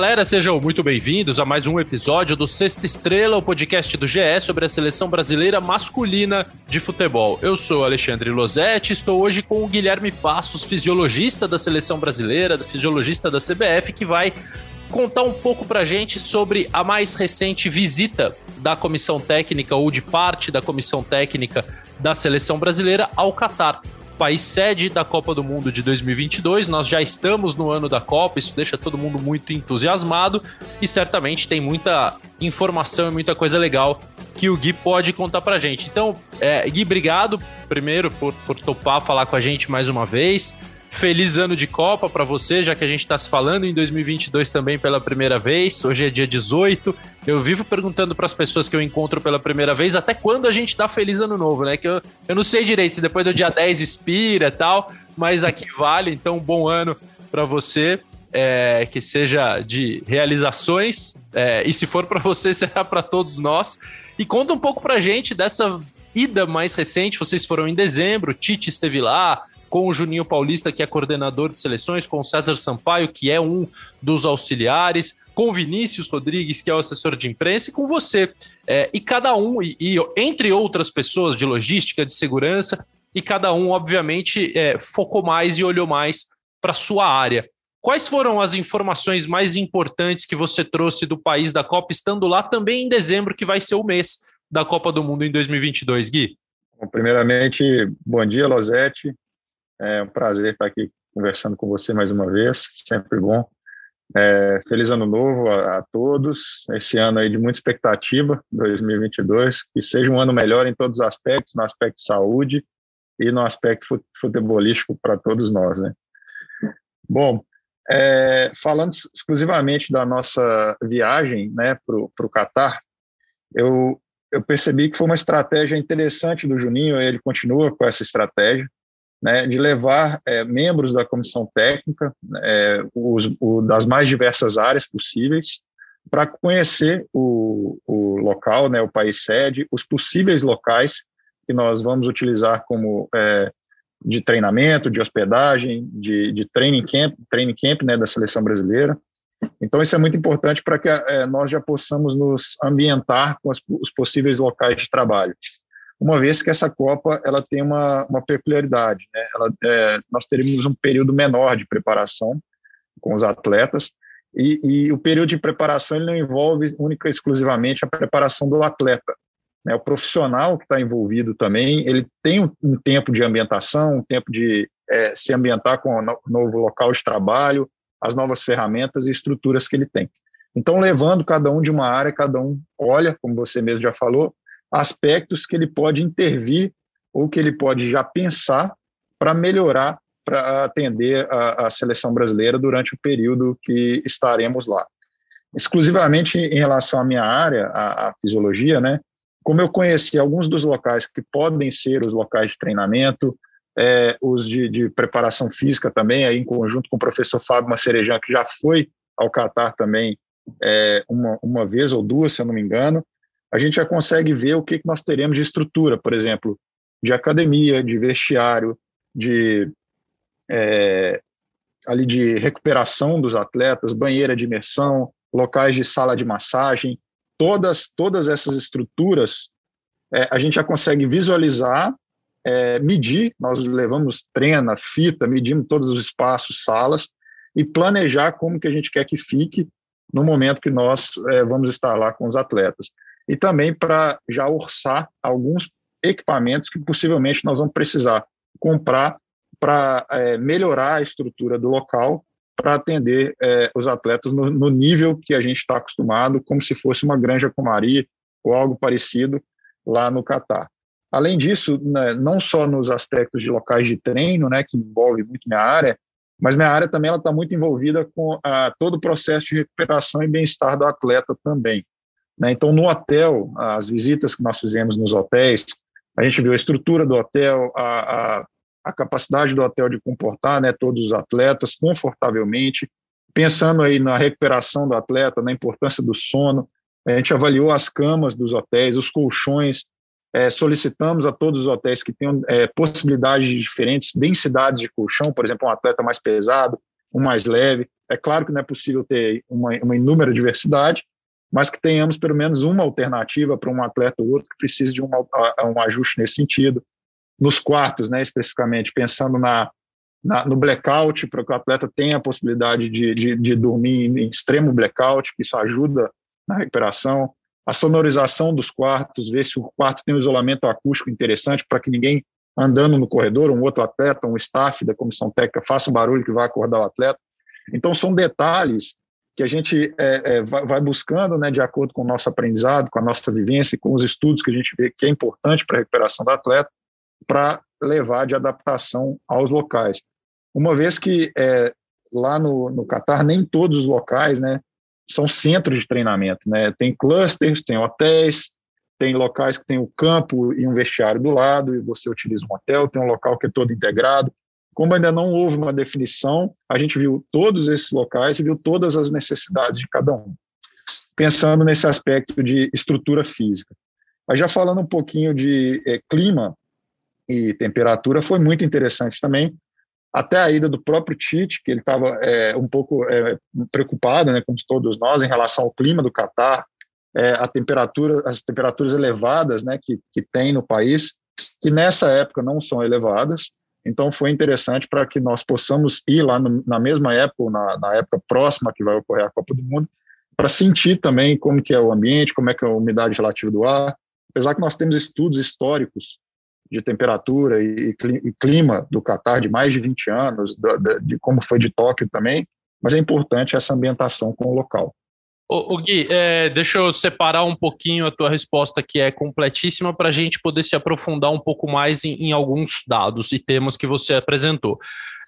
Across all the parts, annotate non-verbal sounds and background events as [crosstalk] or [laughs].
Galera, sejam muito bem-vindos a mais um episódio do Sexta Estrela, o podcast do GE sobre a seleção brasileira masculina de futebol. Eu sou Alexandre Losetti, estou hoje com o Guilherme Passos, fisiologista da seleção brasileira, fisiologista da CBF, que vai contar um pouco pra gente sobre a mais recente visita da comissão técnica ou de parte da comissão técnica da seleção brasileira ao Catar país sede da Copa do Mundo de 2022. Nós já estamos no ano da Copa, isso deixa todo mundo muito entusiasmado e certamente tem muita informação e muita coisa legal que o Gui pode contar pra gente. Então, é, Gui, obrigado primeiro por, por topar falar com a gente mais uma vez. Feliz ano de Copa para você, já que a gente está se falando em 2022 também pela primeira vez. Hoje é dia 18. Eu vivo perguntando para as pessoas que eu encontro pela primeira vez até quando a gente dá feliz ano novo, né? Que eu, eu não sei direito se depois do dia 10 expira e tal, mas aqui vale. Então, bom ano para você. É, que seja de realizações, é, e se for para você, [laughs] será para todos nós. E conta um pouco para gente dessa ida mais recente. Vocês foram em dezembro, Tite esteve lá, com o Juninho Paulista, que é coordenador de seleções, com o César Sampaio, que é um dos auxiliares, com o Vinícius Rodrigues, que é o assessor de imprensa, e com você. É, e cada um, e, e, entre outras pessoas de logística, de segurança, e cada um, obviamente, é, focou mais e olhou mais para sua área. Quais foram as informações mais importantes que você trouxe do país da Copa, estando lá também em dezembro, que vai ser o mês da Copa do Mundo em 2022, Gui? Primeiramente, bom dia, Losete. É um prazer estar aqui conversando com você mais uma vez, sempre bom. É, feliz ano novo a, a, todos. Esse ano aí de muita expectativa, 2022, que seja um ano melhor em todos os aspectos, no aspecto de saúde e no aspecto futebolístico para todos nós, né? Bom, é, falando exclusivamente da nossa viagem, né, para o Catar, eu eu percebi que foi uma estratégia interessante do Juninho. Ele continua com essa estratégia né, de levar é, membros da comissão técnica é, os, o, das mais diversas áreas possíveis para conhecer o, o local, né, o país sede, os possíveis locais que nós vamos utilizar como é, de treinamento, de hospedagem, de, de training camp, training camp né, da seleção brasileira. Então, isso é muito importante para que é, nós já possamos nos ambientar com as, os possíveis locais de trabalho uma vez que essa Copa ela tem uma, uma peculiaridade. Né? Ela, é, nós teremos um período menor de preparação com os atletas, e, e, o período de preparação ele não envolve única e exclusivamente a preparação do atleta. Né? O profissional que está envolvido também, ele tem um, um, tempo de ambientação, um tempo de é, se ambientar com o novo local de trabalho, as novas ferramentas e estruturas que ele tem. Então, levando cada um de uma área, cada um olha, como você mesmo já falou, aspectos que ele pode intervir ou que ele pode já pensar para melhorar, para atender a, a, seleção brasileira durante o período que estaremos lá. Exclusivamente em relação à minha área, a, a fisiologia, né? Como eu conheci alguns dos locais que podem ser os locais de treinamento, é, os de, de, preparação física também, aí em conjunto com o professor Fábio Macerejan, que já foi ao Catar também é, uma, uma vez ou duas, se eu não me engano, a gente já consegue ver o que, que nós teremos de estrutura, por exemplo, de academia, de vestiário, de é, ali de recuperação dos atletas, banheira de imersão, locais de sala de massagem, todas todas essas estruturas é, a gente já consegue visualizar, é, medir. Nós levamos trena, fita, medimos todos os espaços, salas e planejar como que a gente quer que fique no momento que nós é, vamos estar lá com os atletas e também para já orçar alguns equipamentos que possivelmente nós vamos precisar comprar para é, melhorar a estrutura do local para atender é, os atletas no, no, nível que a gente está acostumado, como se fosse uma granja comari ou algo parecido lá no Catar. Além disso, né, não só nos aspectos de locais de treino, né, que envolve muito minha área, mas minha área também está muito envolvida com a, todo o processo de recuperação e bem-estar do atleta também. Né? Então, no hotel, as visitas que nós fizemos nos hotéis, a gente viu a estrutura do hotel, a, a, a capacidade do hotel de comportar né, todos os atletas confortavelmente, pensando aí na recuperação do atleta, na importância do sono, a gente avaliou as camas dos hotéis, os colchões, é, solicitamos a todos os hotéis que tenham é, possibilidades de diferentes densidades de colchão, por exemplo, um atleta mais pesado, um mais leve. É claro que não é possível ter uma, uma inúmera diversidade, mas que tenhamos pelo menos uma alternativa para um atleta ou outro que precise de um, um ajuste nesse sentido. Nos quartos, né, especificamente, pensando na, na no blackout, para que o atleta tenha a possibilidade de, de, de dormir em extremo blackout, que isso ajuda na recuperação. A sonorização dos quartos, ver se o quarto tem um isolamento acústico interessante para que ninguém andando no corredor, um outro atleta, um staff da comissão técnica faça um barulho que vai acordar o atleta. Então, são detalhes que a gente é, é, vai buscando, né, de acordo com o nosso aprendizado, com a nossa vivência, com os estudos que a gente vê que é importante para a recuperação do atleta, para levar de adaptação aos locais. Uma vez que é, lá no, no Catar, nem todos os locais né, são centros de treinamento. Né? Tem clusters, tem hotéis, tem locais que tem o campo e um vestiário do lado, e você utiliza um hotel, tem um local que é todo integrado, como ainda não houve uma definição, a gente viu todos esses locais e viu todas as necessidades de cada um, pensando nesse aspecto de estrutura física. Mas já falando um pouquinho de é, clima e temperatura, foi muito interessante também, até a ida do próprio Tite, que ele estava é, um pouco é, preocupado, né, como todos nós, em relação ao clima do Catar, é, a temperatura, as temperaturas elevadas né, que, que tem no país, que nessa época não são elevadas, então, foi interessante para que nós possamos ir lá no, na mesma época, na, na, época próxima que vai ocorrer a Copa do Mundo, para sentir também como que é o ambiente, como é que é a umidade relativa do ar. Apesar que nós temos estudos históricos de temperatura e, e clima do Catar de mais de 20 anos, de, de como foi de Tóquio também, mas é importante essa ambientação com o local. Ô Gui, é, deixa eu separar um pouquinho a tua resposta, que é completíssima, para a gente poder se aprofundar um pouco mais em, em, alguns dados e temas que você apresentou.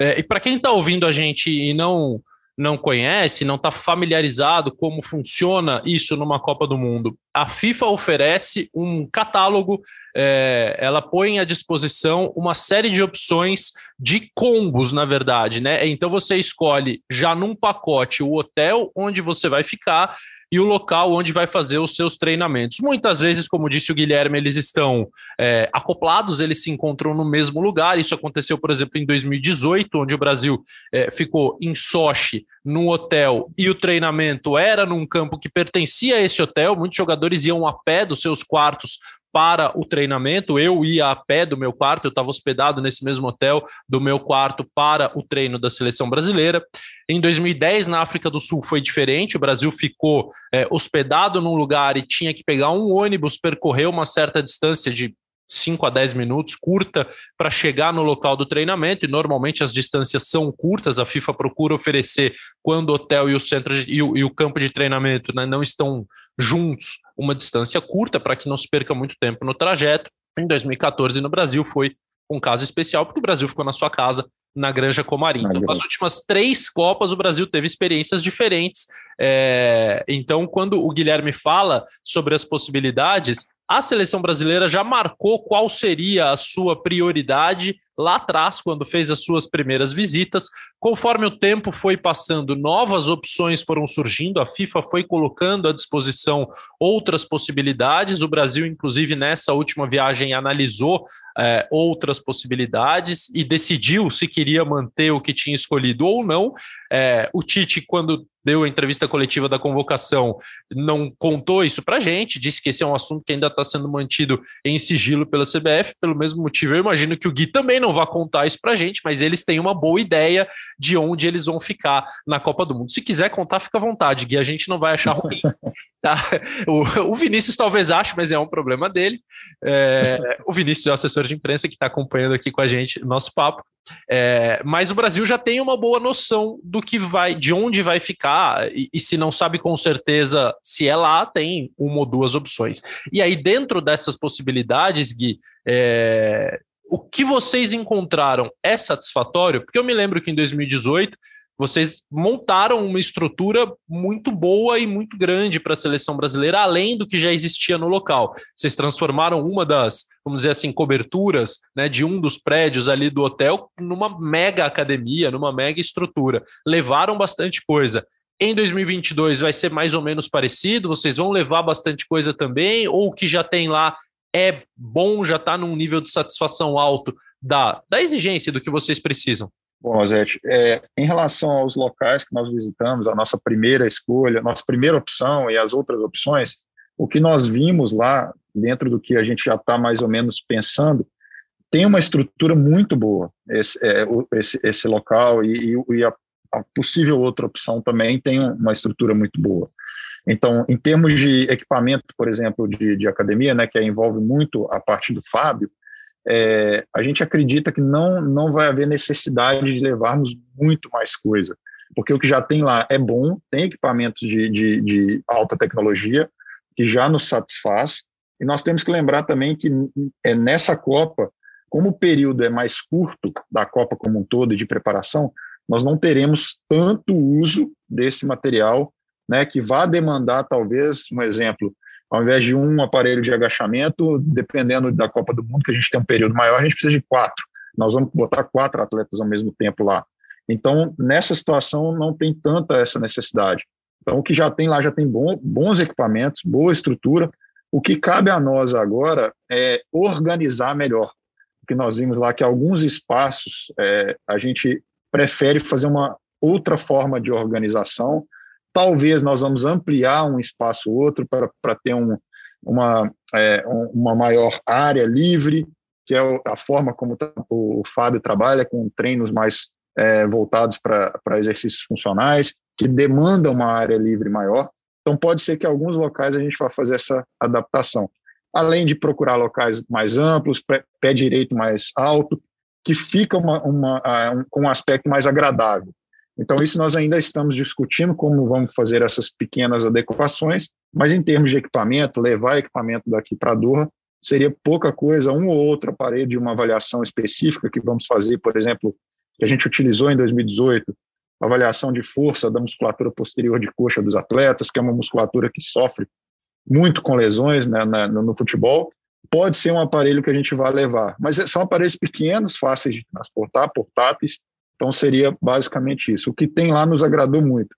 É, e para quem está ouvindo a gente e não não conhece, não está familiarizado como funciona isso numa Copa do Mundo, a FIFA oferece um catálogo é, ela põe à disposição uma série de opções de combos, na verdade, né? Então você escolhe já num pacote o hotel onde você vai ficar e o local onde vai fazer os seus treinamentos. Muitas vezes, como disse o Guilherme, eles estão é, acoplados, eles se encontram no mesmo lugar. Isso aconteceu, por exemplo, em 2018, onde o Brasil é, ficou em Sochi, num hotel, e o treinamento era num campo que pertencia a esse hotel. Muitos jogadores iam a pé dos seus quartos para o treinamento. Eu ia a pé do meu quarto, eu estava hospedado nesse mesmo hotel do meu quarto para o treino da seleção brasileira. Em 2010, na África do Sul, foi diferente. O Brasil ficou é, hospedado num lugar e tinha que pegar um ônibus, percorrer uma certa distância de 5 a 10 minutos, curta, para chegar no local do treinamento, e normalmente as distâncias são curtas, a FIFA procura oferecer quando o hotel e o centro de, e, o, e o campo de treinamento né, não estão juntos uma distância curta para que não se perca muito tempo no trajeto. Em 2014, no Brasil, foi um caso especial, porque o Brasil ficou na sua casa, na Granja Comarim. Então, nas últimas três Copas, o Brasil teve experiências diferentes. É... Então, quando o Guilherme fala sobre as possibilidades, a seleção brasileira já marcou qual seria a sua prioridade lá atrás, quando fez as suas primeiras visitas. Conforme o tempo foi passando, novas opções foram surgindo, a FIFA foi colocando à disposição outras possibilidades. O Brasil, inclusive, nessa última viagem, analisou é, outras possibilidades e decidiu se queria manter o que tinha escolhido ou não. É, o Tite, quando deu a entrevista coletiva da convocação, não contou isso para gente, disse que esse é um assunto que ainda está sendo mantido em sigilo pela CBF, pelo mesmo motivo. Eu imagino que o Gui também não vai contar isso para gente, mas eles têm uma boa ideia de onde eles vão ficar na Copa do Mundo. Se quiser contar, fica à vontade, Gui, a gente não vai achar ruim. [laughs] Tá? O, o, Vinícius talvez ache, mas é um problema dele. É, o Vinícius é o assessor de imprensa que está acompanhando aqui com a gente nosso papo. É, mas o Brasil já tem uma boa noção do que vai, de onde vai ficar, e, e, se não sabe com certeza se é lá, tem uma ou duas opções. E aí, dentro dessas possibilidades, Gui, é, o que vocês encontraram é satisfatório? Porque eu me lembro que em 2018 vocês montaram uma estrutura muito boa e muito grande para a seleção brasileira, além do que já existia no local. Vocês transformaram uma das, vamos dizer assim, coberturas né, de um dos prédios ali do hotel numa mega academia, numa mega estrutura. Levaram bastante coisa. Em 2022 vai ser mais ou menos parecido? Vocês vão levar bastante coisa também? Ou o que já tem lá é bom, já está num nível de satisfação alto da, da exigência do que vocês precisam? Bom, Rosete, é, em relação aos locais que nós visitamos, a nossa primeira escolha, nossa primeira opção e as outras opções, o que nós vimos lá, dentro do que a gente já está mais ou menos pensando, tem uma estrutura muito boa, esse, é, esse, esse local, e, e a, a, possível outra opção também tem uma estrutura muito boa. Então, em termos de equipamento, por exemplo, de, de academia, né, que envolve muito a parte do Fábio, é, a gente acredita que não, não vai haver necessidade de levarmos muito mais coisa, porque o que já tem lá é bom, tem equipamentos de, de, de alta tecnologia que já nos satisfaz, e nós temos que lembrar também que é nessa Copa, como o período é mais curto da Copa como um todo de preparação, nós não teremos tanto uso desse material, né, que vá demandar talvez, um exemplo, ao invés de um aparelho de agachamento, dependendo da Copa do Mundo, que a gente tem um período maior, a gente precisa de quatro. Nós vamos botar quatro atletas ao mesmo tempo lá. Então, nessa situação, não tem tanta essa necessidade. Então, o que já tem lá já tem bom, bons equipamentos, boa estrutura. O que cabe a nós agora é organizar melhor. Que nós vimos lá que alguns espaços é, a gente prefere fazer uma outra forma de organização, Talvez nós vamos ampliar um espaço ou outro para ter um, uma, é, uma maior área livre, que é a forma como o Fábio trabalha, com treinos mais é, voltados para exercícios funcionais, que demanda uma área livre maior. Então, pode ser que alguns locais a gente vá fazer essa adaptação. Além de procurar locais mais amplos, pé, pé direito mais alto, que fica uma, uma, um, com um aspecto mais agradável. Então, isso nós ainda estamos discutindo como vamos fazer essas pequenas adequações, mas em termos de equipamento, levar equipamento daqui para a Doha seria pouca coisa, um ou outro aparelho de uma avaliação específica que vamos fazer, por exemplo, que a gente utilizou em 2018, avaliação de força da musculatura posterior de coxa dos atletas, que é uma musculatura que sofre muito com lesões né, na, no futebol, pode ser um aparelho que a gente vai levar, mas são aparelhos pequenos, fáceis de transportar, portáteis, então, seria basicamente isso. O que tem lá nos agradou muito.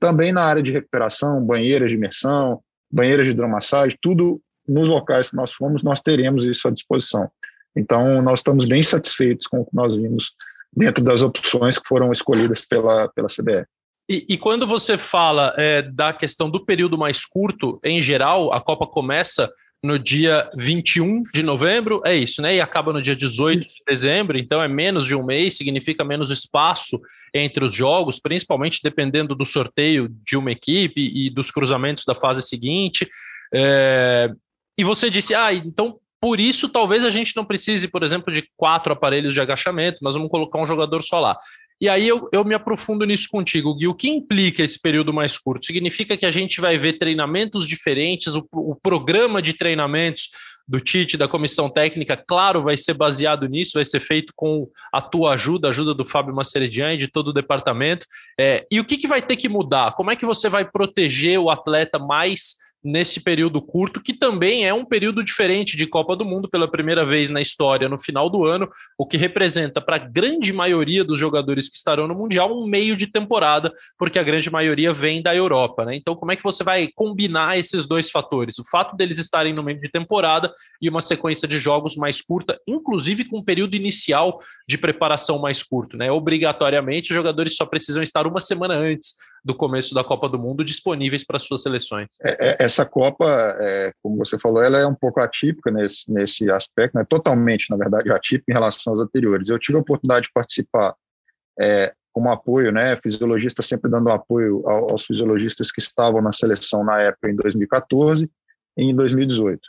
Também na área de recuperação, banheiras de imersão, banheiras de hidromassagem, tudo nos locais que nós fomos, nós teremos isso à disposição. Então, nós estamos bem satisfeitos com o que nós vimos dentro das opções que foram escolhidas pela, pela CBF. E, e quando você fala é, da questão do período mais curto, em geral, a Copa começa no dia 21 de novembro, é isso, né? E acaba no dia 18 de dezembro, então é menos de um mês, significa menos espaço entre os jogos, principalmente dependendo do sorteio de uma equipe e dos cruzamentos da fase seguinte. É... E você disse, ah, então por isso talvez a gente não precise, por exemplo, de quatro aparelhos de agachamento, nós vamos colocar um jogador só lá. E aí eu, eu me aprofundo nisso contigo, Gui. O que implica esse período mais curto? Significa que a gente vai ver treinamentos diferentes, o, o programa de treinamentos do Tite, da comissão técnica, claro, vai ser baseado nisso, vai ser feito com a tua ajuda, a ajuda do Fábio Maceredian e de todo o departamento. É, e o que, que vai ter que mudar? Como é que você vai proteger o atleta mais nesse período curto, que também é um período diferente de Copa do Mundo pela primeira vez na história no final do ano, o que representa para a grande maioria dos jogadores que estarão no Mundial um meio de temporada, porque a grande maioria vem da Europa, né? Então, como é que você vai combinar esses dois fatores? O fato deles estarem no meio de temporada e uma sequência de jogos mais curta, inclusive com um período inicial de preparação mais curto, né? Obrigatoriamente, os jogadores só precisam estar uma semana antes do começo da Copa do Mundo disponíveis para suas seleções. É, é, essa Copa, é, como você falou, ela é um pouco atípica nesse, nesse aspecto, né? totalmente, na verdade, atípica em relação às anteriores. Eu tive a oportunidade de participar é, como apoio, né, fisiologista sempre dando apoio aos fisiologistas que estavam na seleção na época em 2014 e em 2018.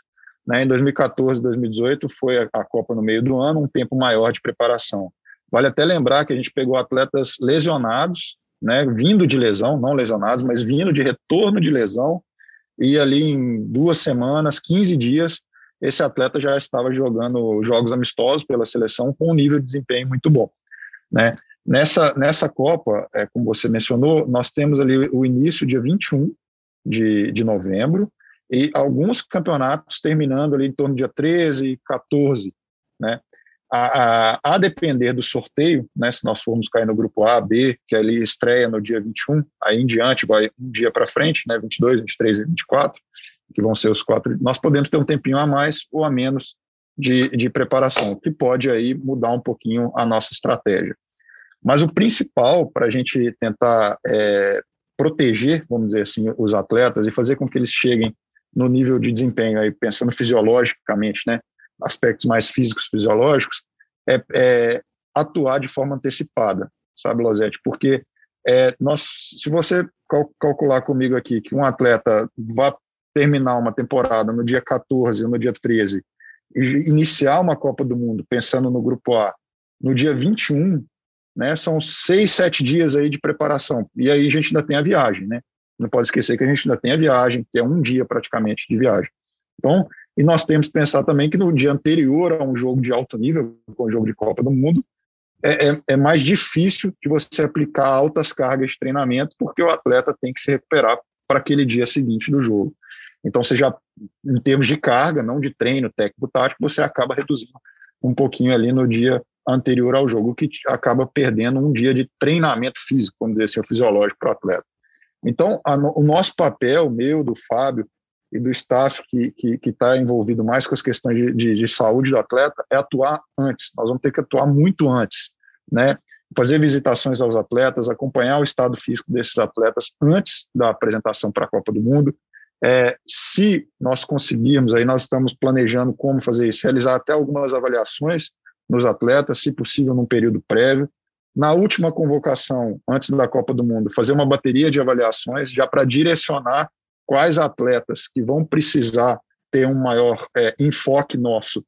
Né, em 2014 e 2018 foi a, a Copa no meio do ano, um tempo maior de preparação. Vale até lembrar que a gente pegou atletas lesionados né, vindo de lesão, não lesionados, mas vindo de retorno de lesão, e ali em duas semanas, 15 dias, esse atleta já estava jogando jogos amistosos pela seleção com um nível de desempenho muito bom. Né? Nessa, nessa Copa, é, como você mencionou, nós temos ali o início dia 21 de, de novembro, e alguns campeonatos terminando ali em torno do dia 13, 14, né? A, a, a, depender do sorteio, né, se nós formos cair no grupo A, B, que ali estreia no dia 21, aí em diante vai um dia para frente, né, 22, 23 e 24, que vão ser os quatro, nós podemos ter um tempinho a mais ou a menos de, de preparação, que pode aí mudar um pouquinho a nossa estratégia. Mas o principal para a gente tentar é, proteger, vamos dizer assim, os atletas e fazer com que eles cheguem no nível de desempenho, aí pensando fisiologicamente, né, aspectos mais físicos, fisiológicos, é, é atuar de forma antecipada, sabe, Lozete? Porque é, nós, se você cal calcular comigo aqui que um atleta vai terminar uma temporada no dia 14 ou no dia 13 e iniciar uma Copa do Mundo pensando no grupo A no dia 21, né, são seis, sete dias aí de preparação. E aí a gente ainda tem a viagem, né? Não pode esquecer que a gente ainda tem a viagem, que é um dia praticamente de viagem. Então, e nós temos que pensar também que no dia anterior a um jogo de alto nível, com o jogo de Copa do Mundo, é, é, é, mais difícil de você aplicar altas cargas de treinamento, porque o atleta tem que se recuperar para aquele dia seguinte do jogo. Então, você já, em termos de carga, não de treino técnico-tático, você acaba reduzindo um pouquinho ali no dia anterior ao jogo, que acaba perdendo um dia de treinamento físico, vamos dizer assim, fisiológico para o atleta. Então, a, o nosso papel, meu, do Fábio e do staff que está envolvido mais com as questões de, de, de, saúde do atleta, é atuar antes. Nós vamos ter que atuar muito antes, né? Fazer visitações aos atletas, acompanhar o estado físico desses atletas antes da apresentação para a Copa do Mundo. É, se nós conseguirmos, aí nós estamos planejando como fazer isso, realizar até algumas avaliações nos atletas, se possível num período prévio. Na última convocação, antes da Copa do Mundo, fazer uma bateria de avaliações já para direcionar quais atletas que vão precisar ter um maior é, enfoque nosso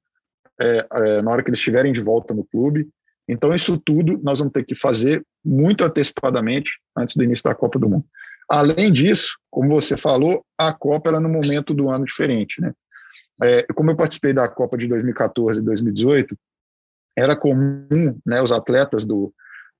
é, é, na hora que eles estiverem de volta no clube. Então, isso tudo nós vamos ter que fazer muito antecipadamente antes do início da Copa do Mundo. Além disso, como você falou, a Copa era no momento do ano diferente, né? É, como eu participei da Copa de 2014 e 2018, era comum, né, os atletas do,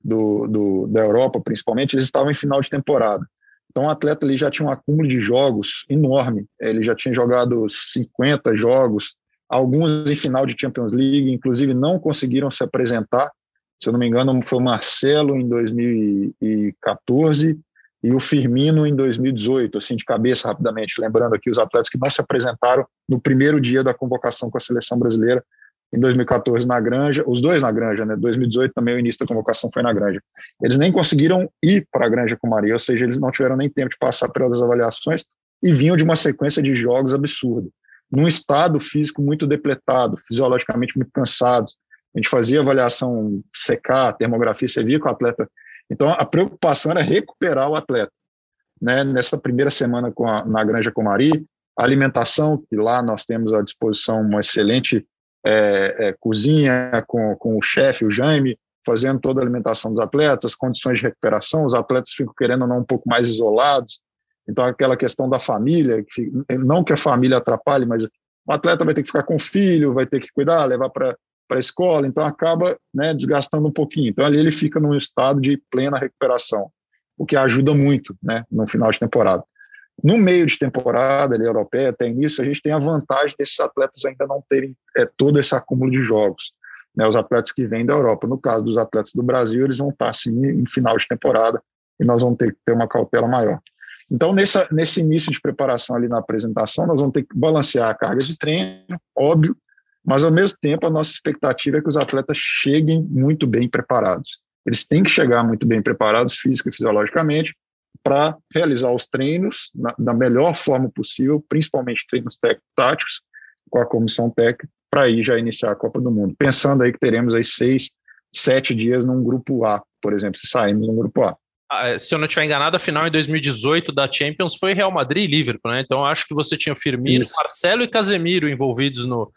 do, do, da Europa, principalmente, eles estavam em final de temporada. Então, o atleta ali já tinha um acúmulo de jogos enorme. Ele já tinha jogado 50 jogos, alguns em final de Champions League, inclusive não conseguiram se apresentar. Se eu não me engano, foi o Marcelo em 2014 e o Firmino em 2018, assim, de cabeça rapidamente, lembrando aqui os atletas que não se apresentaram no primeiro dia da convocação com a seleção brasileira em 2014 na Granja, os dois na Granja, né? 2018 também o início da convocação foi na Granja. Eles nem conseguiram ir para a Granja com Maria, ou seja, eles não tiveram nem tempo de passar pelas avaliações e vinham de uma sequência de jogos absurda, num estado físico muito depletado, fisiologicamente muito cansados. A gente fazia avaliação secar, termografia, você via com o atleta. Então a preocupação era recuperar o atleta. Né? Nessa primeira semana a, na Granja Comari, a alimentação, que lá nós temos à disposição uma excelente é, é, cozinha com, com o chefe, o Jaime, fazendo toda a alimentação dos atletas, condições de recuperação, os atletas ficam querendo ou não um pouco mais isolados, então aquela questão da família, que, não que a família atrapalhe, mas o atleta vai ter que ficar com o filho, vai ter que cuidar, levar para a escola, então acaba né, desgastando um pouquinho. Então ali ele fica num estado de plena recuperação, o que ajuda muito né, no final de temporada. No meio de temporada ali, europeia, até início, a gente tem a vantagem desses atletas ainda não terem é, todo esse acúmulo de jogos. Né, os atletas que vêm da Europa. No caso dos atletas do Brasil, eles vão estar assim em final de temporada e nós vamos ter que ter uma cautela maior. Então, nessa, nesse início de preparação ali na apresentação, nós vamos ter que balancear a carga de treino, óbvio, mas ao mesmo tempo a nossa expectativa é que os atletas cheguem muito bem preparados. Eles têm que chegar muito bem preparados física e fisiologicamente para realizar os treinos na, da melhor forma possível, principalmente treinos táticos com a comissão técnica, para aí já iniciar a Copa do Mundo. Pensando aí que teremos aí seis, sete dias num grupo A, por exemplo, se sairmos no grupo A. Ah, é, se eu não estiver enganado, a final em 2018 da Champions foi Real Madrid e Liverpool, né? Então acho que você tinha Firmino, Isso. Marcelo e Casemiro envolvidos no,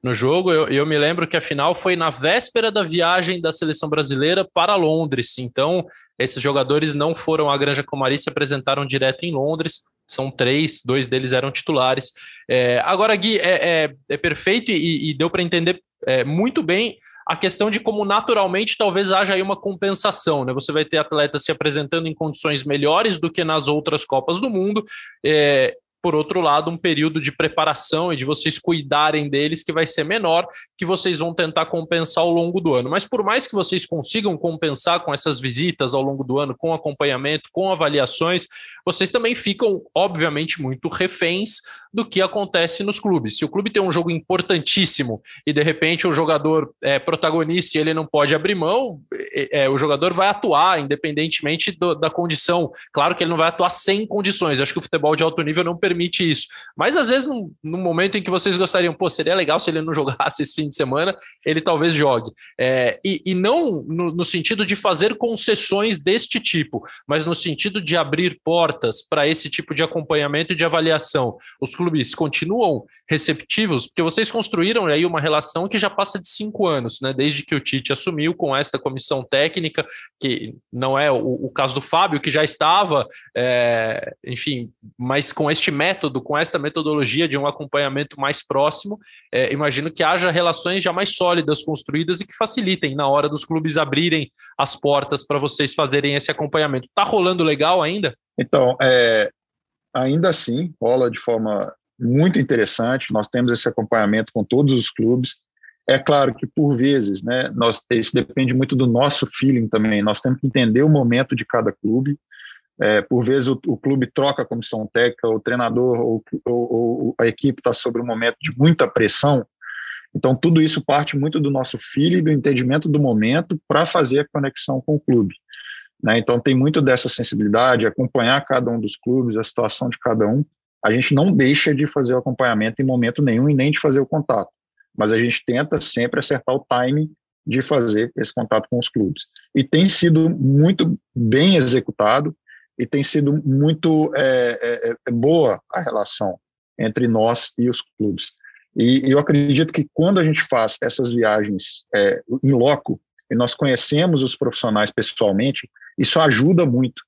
no jogo. Eu, eu me lembro que a final foi na véspera da viagem da seleção brasileira para Londres. Então esses jogadores não foram à Granja Comari, se apresentaram direto em Londres. São três, dois deles eram titulares. É, agora, Gui, é, é, é perfeito e, e deu para entender é, muito bem a questão de como naturalmente talvez haja aí uma compensação, né? Você vai ter atletas se apresentando em condições melhores do que nas outras Copas do Mundo, é, por outro lado, um período de preparação e de vocês cuidarem deles que vai ser menor, que vocês vão tentar compensar ao longo do ano. Mas por mais que vocês consigam compensar com essas visitas ao longo do ano, com acompanhamento, com avaliações, vocês também ficam, obviamente, muito reféns do que acontece nos clubes. Se o clube tem um jogo importantíssimo e de repente o jogador é protagonista e ele não pode abrir mão, é, é, o jogador vai atuar independentemente do, da condição. Claro que ele não vai atuar sem condições. Acho que o futebol de alto nível não permite isso. Mas às vezes, no, momento em que vocês gostariam, pô, seria legal se ele não [laughs] jogasse esse fim de semana, ele talvez jogue. É, e, e, não no, no sentido de fazer concessões deste tipo, mas no sentido de abrir portas para esse tipo de acompanhamento e de avaliação. Os clubes continuam receptivos, porque vocês construíram aí uma relação que já passa de cinco anos, né? Desde que o Tite assumiu com esta comissão técnica, que não é o, o caso do Fábio, que já estava, é, enfim, mas com este método, com esta metodologia de um acompanhamento mais próximo, é, imagino que haja relações já mais sólidas construídas e que facilitem na hora dos clubes abrirem as portas para vocês fazerem esse acompanhamento. Está rolando legal ainda? Então, é, ainda assim, rola de forma muito interessante. Nós temos esse acompanhamento com todos os clubes. É claro que por vezes, né, nós, isso depende muito do nosso feeling também. Nós temos que entender o momento de cada clube. É, por vezes o, o, clube troca a comissão técnica, o treinador ou, ou, ou a equipe está sobre um momento de muita pressão. Então tudo isso parte muito do nosso feeling, do entendimento do momento para fazer a conexão com o clube. Né? Então tem muito dessa sensibilidade, acompanhar cada um dos clubes, a situação de cada um a gente não deixa de fazer o acompanhamento em momento nenhum e nem de fazer o contato, mas a gente tenta sempre acertar o timing de fazer esse contato com os clubes. E tem sido muito bem executado e tem sido muito é, é, é boa a relação entre nós e os clubes. E, eu acredito que quando a gente faz essas viagens é, em loco, e nós conhecemos os profissionais pessoalmente, isso ajuda muito,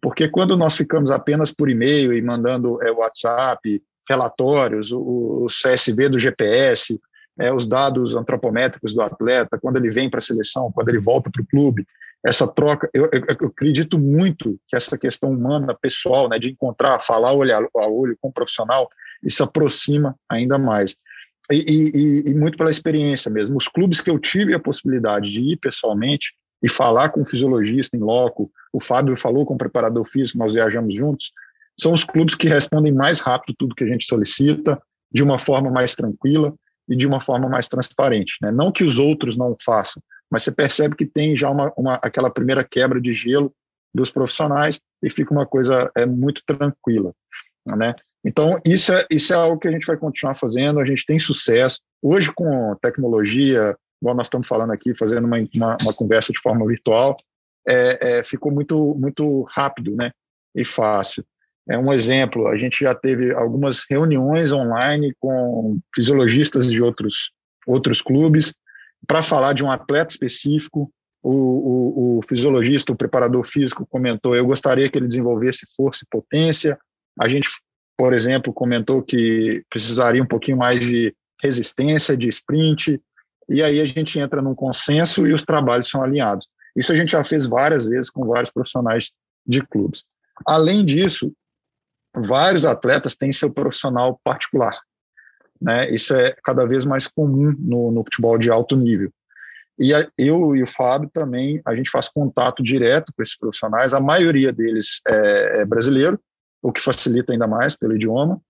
porque quando nós ficamos apenas por e-mail e mandando é, WhatsApp, relatórios, o, o CSV do GPS, é, os dados antropométricos do atleta, quando ele vem para a seleção, quando ele volta para o clube, essa troca, eu, eu, eu, acredito muito que essa questão humana, pessoal, né, de encontrar, falar olho a olho com o profissional, isso aproxima ainda mais. E, e, e, muito pela experiência mesmo. Os clubes que eu tive a possibilidade de ir pessoalmente, e falar com o fisiologista em loco, o Fábio falou com o preparador físico, nós viajamos juntos, são os clubes que respondem mais rápido tudo que a gente solicita, de uma forma mais tranquila e de uma forma mais transparente. Né? Não que os outros não façam, mas você percebe que tem já uma, uma, aquela primeira quebra de gelo dos profissionais e fica uma coisa é, muito tranquila. Né? Então, isso é, isso é algo que a gente vai continuar fazendo, a gente tem sucesso. Hoje, com tecnologia, igual nós estamos falando aqui, fazendo uma, uma, uma conversa de forma virtual, é, é, ficou muito, muito rápido né, e fácil. É um exemplo, a gente já teve algumas reuniões online com fisiologistas de outros, outros clubes para falar de um atleta específico. O, o, o, fisiologista, o preparador físico comentou, eu gostaria que ele desenvolvesse força e potência. A gente, por exemplo, comentou que precisaria um pouquinho mais de resistência, de sprint, e aí a gente entra num consenso e os trabalhos são alinhados. Isso a gente já fez várias vezes com vários profissionais de clubes. Além disso, vários atletas têm seu profissional particular. Né? Isso é cada vez mais comum no, no futebol de alto nível. E a, eu e o Fábio também, a gente faz contato direto com esses profissionais, a maioria deles é, é brasileiro, o que facilita ainda mais pelo idioma,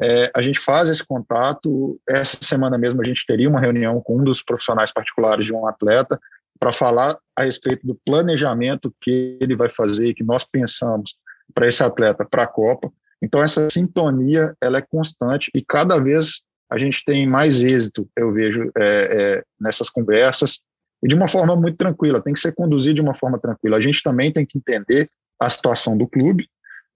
é, a gente faz esse contato. Essa semana mesmo a gente teria uma reunião com um dos profissionais particulares de um atleta para falar a respeito do planejamento que ele vai fazer, que nós pensamos para esse atleta para a Copa. Então essa sintonia ela é constante e cada vez a gente tem mais êxito, eu vejo é, é, nessas conversas e de uma forma muito tranquila. Tem que ser conduzido de uma forma tranquila. A gente também tem que entender a situação do clube,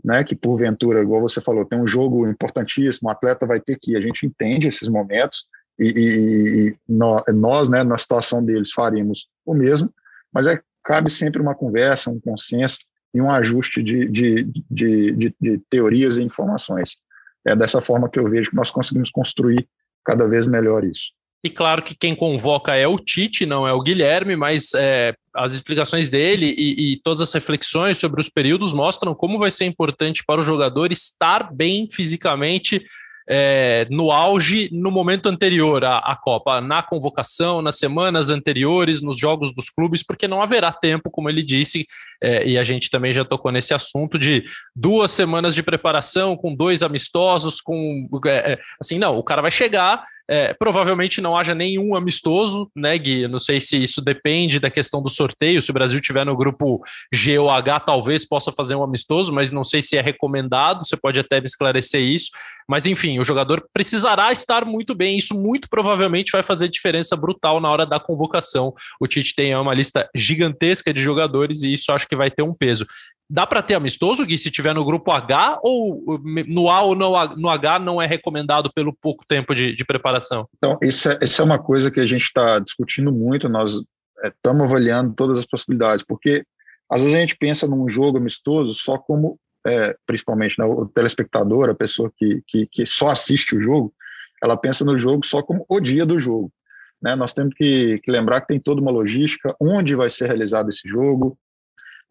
né, que porventura, igual você falou, tem um jogo importantíssimo, o atleta vai ter que ir, a gente entende esses momentos, e, e, e nós, né, na situação deles, faríamos o mesmo, mas é, cabe sempre uma conversa, um consenso e um ajuste de, de, de, de, de teorias e informações. É dessa forma que eu vejo que nós conseguimos construir cada vez melhor isso. E claro que quem convoca é o Tite, não é o Guilherme, mas é, as explicações dele e, e, todas as reflexões sobre os períodos mostram como vai ser importante para o jogador estar bem fisicamente é, no auge no momento anterior à, à, Copa, na convocação, nas semanas anteriores, nos jogos dos clubes, porque não haverá tempo, como ele disse, é, e a gente também já tocou nesse assunto de duas semanas de preparação com dois amistosos, com é, é assim, não, o cara vai chegar é, provavelmente não haja nenhum amistoso, né, Gui? Não sei se isso depende da questão do sorteio. Se o Brasil tiver no grupo G ou H, talvez possa fazer um amistoso, mas não sei se é recomendado. Você pode até me esclarecer isso. Mas enfim, o jogador precisará estar muito bem. Isso muito provavelmente vai fazer diferença brutal na hora da convocação. O Tite tem uma lista gigantesca de jogadores e isso acho que vai ter um peso. Dá para ter amistoso, Gui, se tiver no grupo H, ou no A ou no H não é recomendado pelo pouco tempo de, de preparação? Então, isso é, isso é uma coisa que a gente está discutindo muito, nós estamos é, avaliando todas as possibilidades, porque às vezes a gente pensa num jogo amistoso só como, é, principalmente né, o telespectador, a pessoa que, que, que só assiste o jogo, ela pensa no jogo só como o dia do jogo. Né? Nós temos que, que lembrar que tem toda uma logística, onde vai ser realizado esse jogo,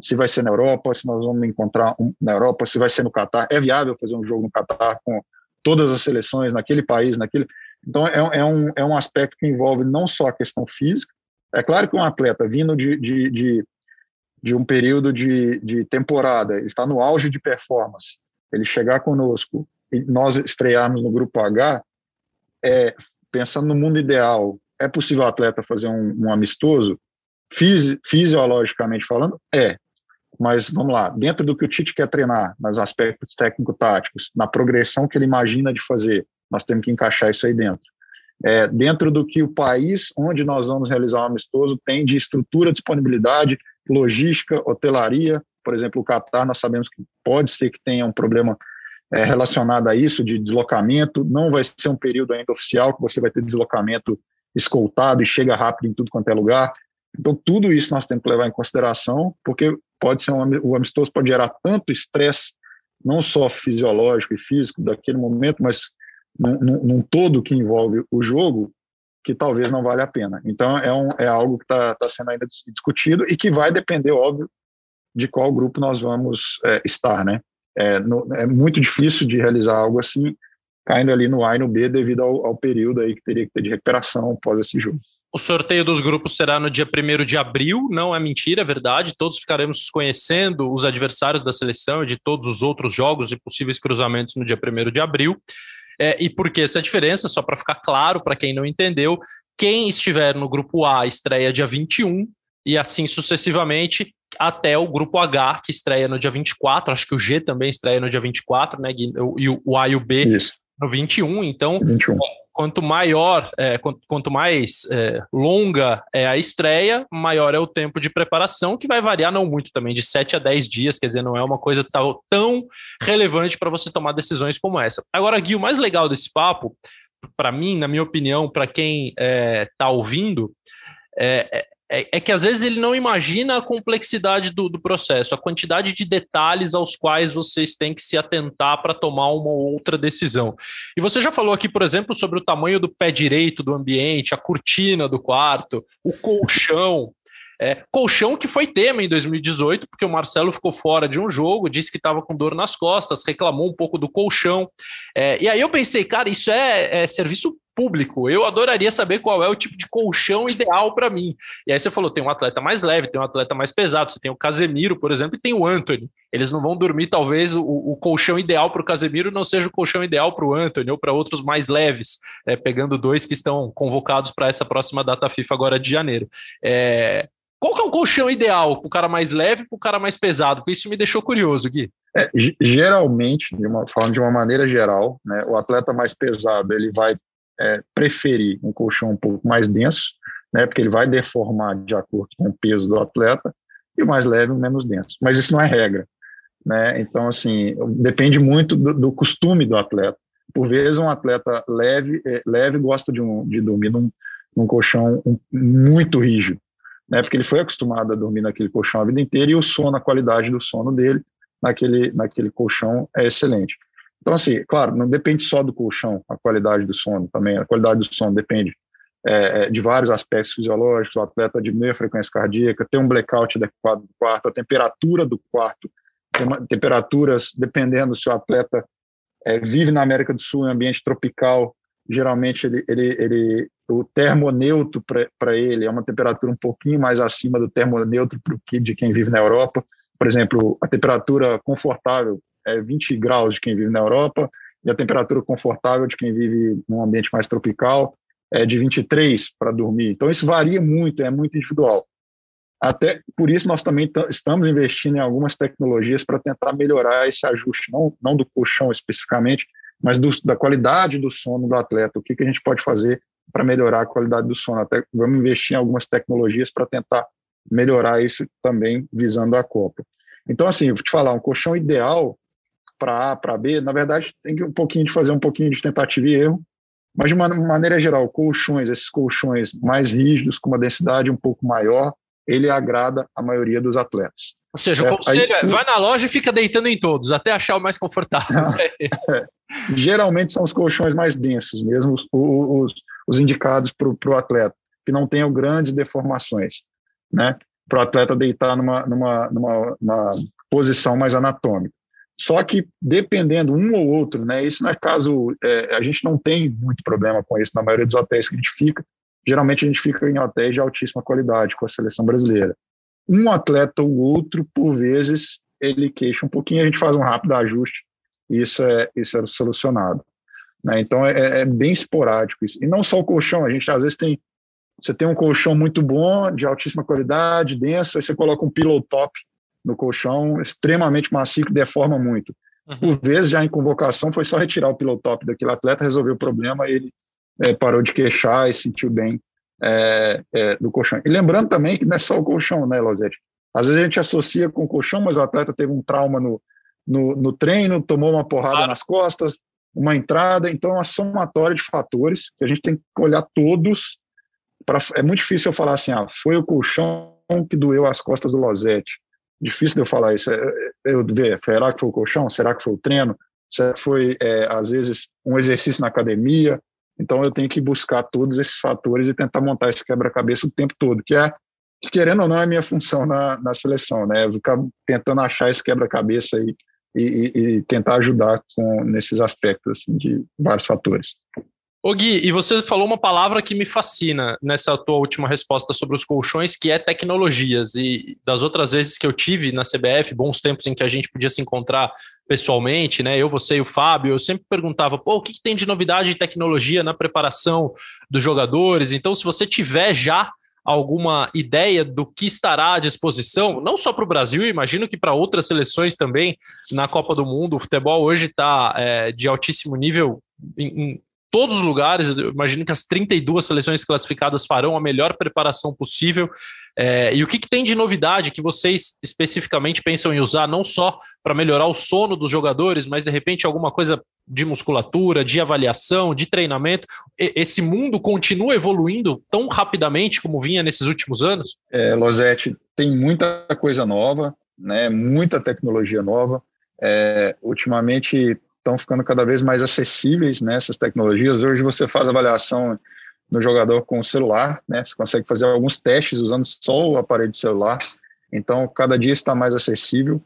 se vai ser na Europa, se nós vamos encontrar um, na Europa, se vai ser no Catar. É viável fazer um jogo no Catar com todas as seleções naquele país, naquele. Então, é, é, um, é um aspecto que envolve não só a questão física. É claro que um atleta vindo de, de, de, de um período de, de temporada, ele está no auge de performance, ele chegar conosco e nós estrearmos no grupo H, é, pensando no mundo ideal, é possível o atleta fazer um, um amistoso? Fisi, fisiologicamente falando, é. Mas vamos lá, dentro do que o Tite quer treinar, nos aspectos técnico-táticos, na progressão que ele imagina de fazer, nós temos que encaixar isso aí dentro. É, dentro do que o país onde nós vamos realizar o um amistoso tem de estrutura, disponibilidade, logística, hotelaria. Por exemplo, o Catar, nós sabemos que pode ser que tenha um problema é, relacionado a isso, de deslocamento. Não vai ser um período ainda oficial que você vai ter deslocamento escoltado e chega rápido em tudo quanto é lugar. Então, tudo isso nós temos que levar em consideração, porque pode ser um, o amistoso pode gerar tanto estresse, não só fisiológico e físico daquele momento, mas num, num, todo que envolve o jogo, que talvez não vale a pena. Então, é, um, é algo que está tá sendo ainda discutido e que vai depender, óbvio, de qual grupo nós vamos é, estar, né? É, no, é, muito difícil de realizar algo assim, caindo ali no A e no B, devido ao, ao período aí que teria que ter de recuperação após esse jogo. O sorteio dos grupos será no dia 1 de abril, não é mentira, é verdade. Todos ficaremos conhecendo os adversários da seleção e de todos os outros jogos e possíveis cruzamentos no dia 1 de abril. É, e por que essa diferença? Só para ficar claro para quem não entendeu, quem estiver no grupo A estreia dia 21 e assim sucessivamente até o grupo H, que estreia no dia 24. Acho que o G também estreia no dia 24, né? E o A e o B Isso. no 21. Então, 21 quanto maior, é, quanto, quanto, mais é, longa é a estreia, maior é o tempo de preparação, que vai variar não muito também, de 7 a 10 dias, quer dizer, não é uma coisa tão, tão relevante para você tomar decisões como essa. Agora, Gui, o mais legal desse papo, para mim, na minha opinião, para quem está é, ouvindo, é, é é, que às vezes ele não imagina a complexidade do, do, processo, a quantidade de detalhes aos quais vocês têm que se atentar para tomar uma ou outra decisão. E você já falou aqui, por exemplo, sobre o tamanho do pé direito do ambiente, a cortina do quarto, o colchão. É, colchão que foi tema em 2018, porque o Marcelo ficou fora de um jogo, disse que estava com dor nas costas, reclamou um pouco do colchão. É, e aí eu pensei, cara, isso é, é serviço público. Eu adoraria saber qual é o tipo de colchão ideal para mim. E aí você falou, tem um atleta mais leve, tem um atleta mais pesado. Você tem o Casemiro, por exemplo, e tem o Anthony. Eles não vão dormir, talvez o, o colchão ideal para o Casemiro não seja o colchão ideal para o Anthony ou para outros mais leves, é, pegando dois que estão convocados para essa próxima data FIFA agora de janeiro. É, qual que é o colchão ideal para o cara mais leve para o cara mais pesado? Porque isso me deixou curioso, Gui. É, geralmente, de uma, falando de uma maneira geral, né, o atleta mais pesado ele vai é, preferir um colchão um pouco mais denso, né, porque ele vai deformar de acordo com o peso do atleta, e o mais leve, o menos denso. Mas isso não é regra. Né? Então, assim, depende muito do, do costume do atleta. Por vezes, um atleta leve, é, leve gosta de, um, de dormir num, num colchão um, muito rígido, né? porque ele foi acostumado a dormir naquele colchão a vida inteira e o sono, a qualidade do sono dele naquele, naquele colchão é excelente. Então, assim, claro, não depende só do colchão, a qualidade do sono também. A qualidade do sono depende é, é de vários aspectos fisiológicos. O atleta diminui a frequência cardíaca, tem um blackout adequado do quarto, a temperatura do quarto, temperaturas, dependendo se o atleta é, vive na América do Sul em ambiente tropical, geralmente ele, ele, ele o termoneutro para ele é uma temperatura um pouquinho mais acima do termoneutro que de quem vive na Europa. Por exemplo, a temperatura confortável é 20 graus de quem vive na Europa e a temperatura confortável de quem vive num ambiente mais tropical é de 23 para dormir. Então isso varia muito, é muito individual. Até por isso nós também estamos investindo em algumas tecnologias para tentar melhorar esse ajuste, não, não do colchão especificamente, mas do, da qualidade do sono do atleta. O que, que a gente pode fazer para melhorar a qualidade do sono? Até vamos investir em algumas tecnologias para tentar melhorar isso também visando a Copa. Então, assim, vou te falar, um colchão ideal para A, para B, na verdade, tem que um pouquinho de fazer um pouquinho de tentativa e erro, mas de uma maneira geral, colchões, esses colchões mais rígidos, com uma densidade um pouco maior, ele agrada a maioria dos atletas. Ou seja, o conselho é, vai na loja e fica deitando em todos, até achar o mais confortável. [laughs] é, geralmente são os colchões mais densos mesmo, os, os, os indicados para o atleta, que não tenham grandes deformações, né? Para o atleta deitar numa, numa, numa, numa posição mais anatômica. Só que dependendo um ou outro, né? Isso não é caso, é, a gente não tem muito problema com isso na maioria dos hotéis que a gente fica, geralmente a gente fica em hotéis de altíssima qualidade com a seleção brasileira. Um atleta ou outro, por vezes, ele queixa um pouquinho, a gente faz um rápido ajuste e isso é, isso é solucionado. Né? Então é, é, bem esporádico isso. E não só o colchão, a gente às vezes tem. Você tem um colchão muito bom, de altíssima qualidade, denso, aí você coloca um pillow top no colchão, extremamente macio, que deforma muito. Uhum. Por vezes, já em convocação, foi só retirar o pillow top daquele atleta, resolveu o problema, ele é, parou de queixar e sentiu bem é, é, do colchão. E lembrando também que não é só o colchão, né, Lozete? Às vezes a gente associa com o colchão, mas o atleta teve um trauma no, no, no treino, tomou uma porrada claro. nas costas, uma entrada, então é uma somatória de fatores que a gente tem que olhar todos. Pra, é muito difícil eu falar assim, ah, foi o colchão que doeu as costas do Lozete. Difícil de eu falar isso. É, é, eu ver, será que foi o colchão? Será que foi o treino? Será que foi, é, às vezes, um exercício na academia? Então eu tenho que buscar todos esses fatores e tentar montar esse quebra-cabeça o tempo todo, que é, que, querendo ou não, é a minha função na, na seleção, né? Eu ficar tentando achar esse quebra-cabeça e, e, e, tentar ajudar com, nesses aspectos assim, de vários fatores. Ô Gui, e você falou uma palavra que me fascina nessa tua última resposta sobre os colchões, que é tecnologias. E das outras vezes que eu tive na CBF, bons tempos em que a gente podia se encontrar pessoalmente, né? Eu, você e o Fábio, eu sempre perguntava, pô, o que, que tem de novidade de tecnologia na preparação dos jogadores? Então, se você tiver já alguma ideia do que estará à disposição, não só para o Brasil, imagino que para outras seleções também na Copa do Mundo. O futebol hoje está é, de altíssimo nível em, todos os lugares. Eu imagino que as 32 seleções classificadas farão a melhor preparação possível. É, e o que, que, tem de novidade que vocês especificamente pensam em usar, não só para melhorar o sono dos jogadores, mas de repente alguma coisa de musculatura, de avaliação, de treinamento? E, esse mundo continua evoluindo tão rapidamente como vinha nesses últimos anos? É, Losete, tem muita coisa nova, né, muita tecnologia nova. É, ultimamente estão ficando cada vez mais acessíveis né, tecnologias. Hoje você faz avaliação no jogador com o celular, né? Você consegue fazer alguns testes usando só o aparelho de celular. Então, cada dia está mais acessível.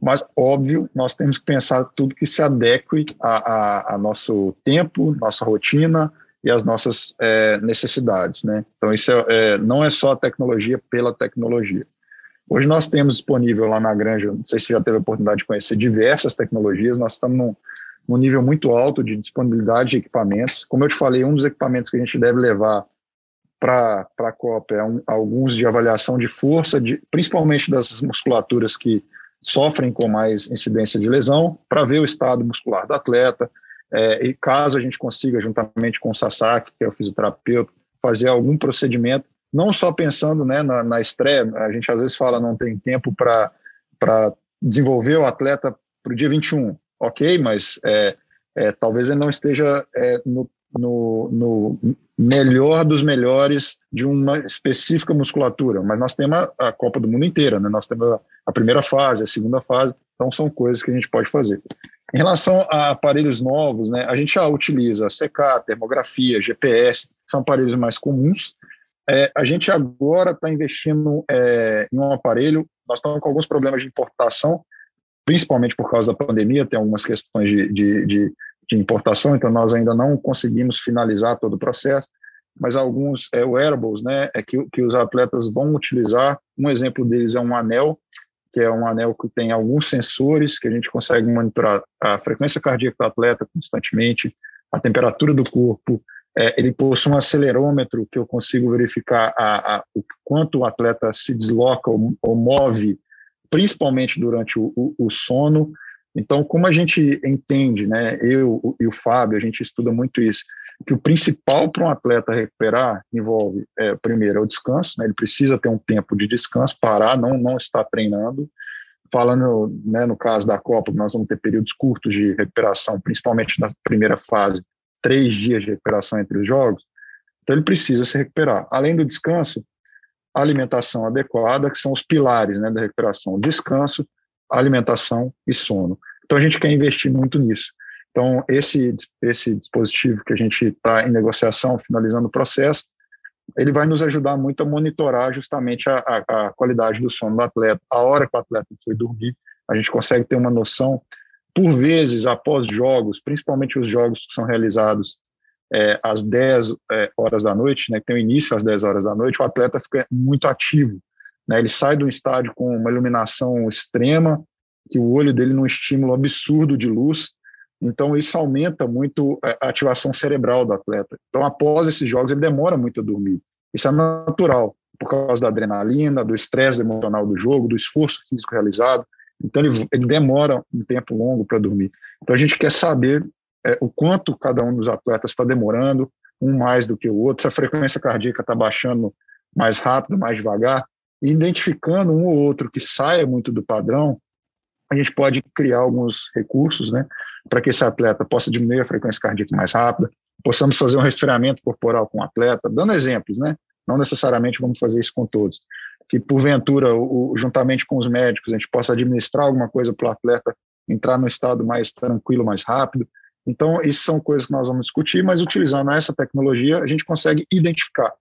Mas, óbvio, nós temos que pensar tudo que se adeque a, a, a nosso tempo, nossa rotina e as nossas é, necessidades, né? Então, isso é, é, não é só a tecnologia pela tecnologia. Hoje nós temos disponível lá na Granja, não sei se já teve a oportunidade de conhecer diversas tecnologias, nós estamos num, num nível muito alto de disponibilidade de equipamentos. Como eu te falei, um dos equipamentos que a gente deve levar para a Copa é um, alguns de avaliação de força, de, principalmente das musculaturas que sofrem com mais incidência de lesão, para ver o estado muscular do atleta. É, e caso a gente consiga, juntamente com o Sasaki, que é o fisioterapeuta, fazer algum procedimento, não só pensando né, na, na estreia, a gente às vezes fala não tem tempo para desenvolver o atleta para o dia 21 ok, mas é, é, talvez ele não esteja é, no, no, no, melhor dos melhores de uma específica musculatura, mas nós temos a, a Copa do Mundo inteira, né? nós temos a, a, primeira fase, a segunda fase, então são coisas que a gente pode fazer. Em relação a aparelhos novos, né, a gente já utiliza CK, termografia, GPS, são aparelhos mais comuns, é, a gente agora está investindo é, em um aparelho, nós estamos com alguns problemas de importação, principalmente por causa da pandemia, tem algumas questões de, de, de, de importação, então nós ainda não conseguimos finalizar todo o processo, mas alguns é, wearables, né, é que, que os atletas vão utilizar. Um exemplo deles é um anel, que é um anel que tem alguns sensores que a gente consegue monitorar a frequência cardíaca do atleta constantemente, a temperatura do corpo, é, ele possui um acelerômetro que eu consigo verificar a, a, o quanto o atleta se desloca ou, ou move, principalmente durante o, o, o, sono. Então, como a gente entende, né, eu e o Fábio, a gente estuda muito isso, que o principal para um atleta recuperar envolve, é, primeiro, é o descanso, né, ele precisa ter um tempo de descanso, parar, não, não estar treinando. Falando né, no caso da Copa, nós vamos ter períodos curtos de recuperação, principalmente na primeira fase, três dias de recuperação entre os jogos, então ele precisa se recuperar. Além do descanso, alimentação adequada, que são os pilares né, da recuperação: descanso, alimentação e sono. Então a gente quer investir muito nisso. Então esse esse dispositivo que a gente está em negociação, finalizando o processo, ele vai nos ajudar muito a monitorar justamente a, a, a qualidade do sono do atleta, a hora que o atleta foi dormir, a gente consegue ter uma noção por vezes, após jogos, principalmente os jogos que são realizados é, às 10 é, horas da noite, né, que tem o início às 10 horas da noite, o atleta fica muito ativo. Né, ele sai do estádio com uma iluminação extrema, que o olho dele num estímulo absurdo de luz, então isso aumenta muito a ativação cerebral do atleta. Então, após esses jogos, ele demora muito a dormir. Isso é natural, por causa da adrenalina, do estresse emocional do jogo, do esforço físico realizado. Então, ele, ele demora um tempo longo para dormir. Então, a gente quer saber é, o quanto cada um dos atletas está demorando, um mais do que o outro, se a frequência cardíaca está baixando mais rápido, mais devagar, e identificando um ou outro que saia muito do padrão, a gente pode criar alguns recursos, né, para que esse atleta possa diminuir a frequência cardíaca mais rápida, possamos fazer um resfriamento corporal com o atleta, dando exemplos, né, não necessariamente vamos fazer isso com todos, que porventura, o, juntamente com os médicos, a gente possa administrar alguma coisa para o atleta entrar no estado mais tranquilo, mais rápido. Então, isso são coisas que nós vamos discutir, mas utilizando essa tecnologia, a gente consegue identificar,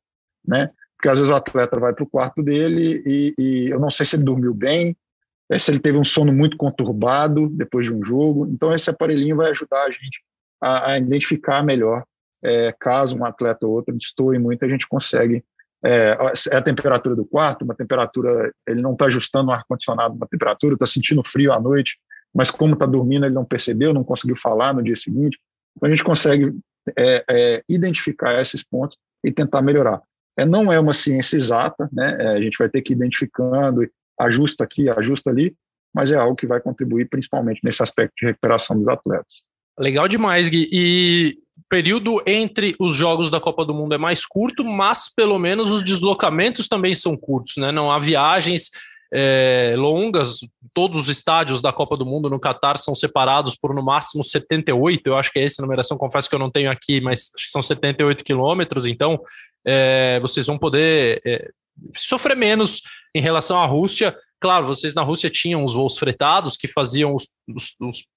né? Porque às vezes o atleta vai para o quarto dele e, e, eu não sei se ele dormiu bem, é, se ele teve um sono muito conturbado depois de um jogo. Então, esse aparelhinho vai ajudar a gente a, a identificar melhor é, caso um atleta ou outro destoe muito, a gente consegue é, é, a temperatura do quarto, uma temperatura, ele não está ajustando o ar-condicionado uma temperatura, está sentindo frio à noite, mas como está dormindo, ele não percebeu, não conseguiu falar no dia seguinte. Então, a gente consegue é, é, identificar esses pontos e tentar melhorar. É, não é uma ciência exata, né? É, a gente vai ter que ir identificando, ajusta aqui, ajusta ali, mas é algo que vai contribuir principalmente nesse aspecto de recuperação dos atletas. Legal demais, Gui. E período entre os jogos da Copa do Mundo é mais curto, mas pelo menos os deslocamentos também são curtos, né? Não há viagens é, longas. Todos os estádios da Copa do Mundo no Catar são separados por no máximo 78. Eu acho que é essa numeração. Confesso que eu não tenho aqui, mas acho que são 78 quilômetros. Então é, vocês vão poder é, sofrer menos em relação à Rússia. Claro, vocês na Rússia tinham os voos fretados que faziam os, os, os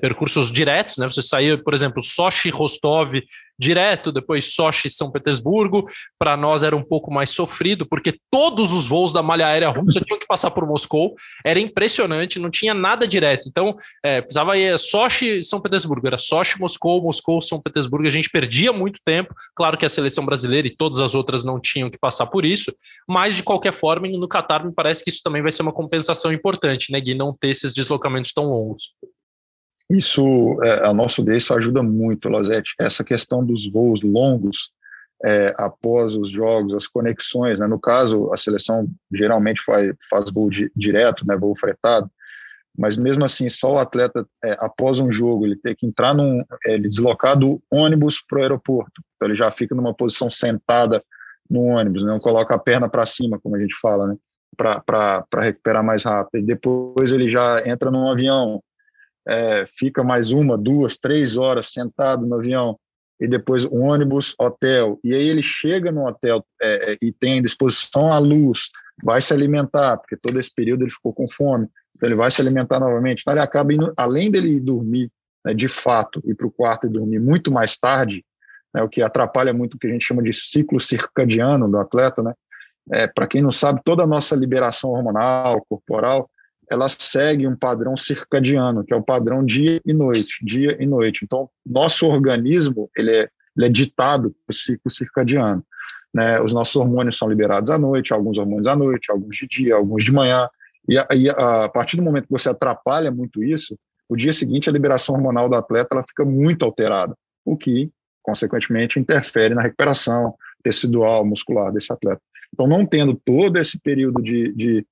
percursos diretos, né? Você saía, por exemplo, Sochi, Rostov direto, depois Sochi, São Petersburgo. Para nós era um pouco mais sofrido, porque todos os voos da malha aérea russa tinham que passar por Moscou. Era impressionante, não tinha nada direto. Então, é, precisava ir Sochi, São Petersburgo. Era Sochi, Moscou, Moscou, São Petersburgo. A gente perdia muito tempo. Claro que a seleção brasileira e todas as outras não tinham que passar por isso, mas de qualquer forma, no Qatar me parece que isso também vai ser uma compensação importante, né, Gui, não ter esses deslocamentos tão longos. Isso, é, a nosso ver, isso ajuda muito, Lozete. Essa questão dos voos longos é, após os jogos, as conexões, né? No caso, a seleção geralmente faz, faz voo di, direto, né? Voo fretado, mas mesmo assim, só o atleta, é, após um jogo, ele ter que entrar num, é, ele deslocar do ônibus para o aeroporto, então ele já fica numa posição sentada no ônibus, não coloca a perna para cima, como a gente fala, né? Para recuperar mais rápido. E depois ele já entra num avião, é, fica mais uma, duas, três horas sentado no avião e depois o ônibus, hotel. E aí ele chega no hotel é, é, e tem à disposição a luz, vai se alimentar, porque todo esse período ele ficou com fome, então ele vai se alimentar novamente. Então ele acaba indo, além dele dormir né, de fato, ir para o quarto e dormir muito mais tarde, né, o que atrapalha muito o que a gente chama de ciclo circadiano do atleta, né? É, para quem não sabe, toda a nossa liberação hormonal, corporal, ela segue um padrão circadiano, que é o padrão dia e noite, dia e noite. Então, nosso organismo ele é, ele é ditado por ciclo circadiano. Né? Os nossos hormônios são liberados à noite, alguns hormônios à noite, alguns de dia, alguns de manhã. E a, e a partir do momento que você atrapalha muito isso, o dia seguinte a liberação hormonal do atleta ela fica muito alterada, o que, consequentemente, interfere na recuperação tecidual, muscular desse atleta. Então, não tendo todo esse período de, de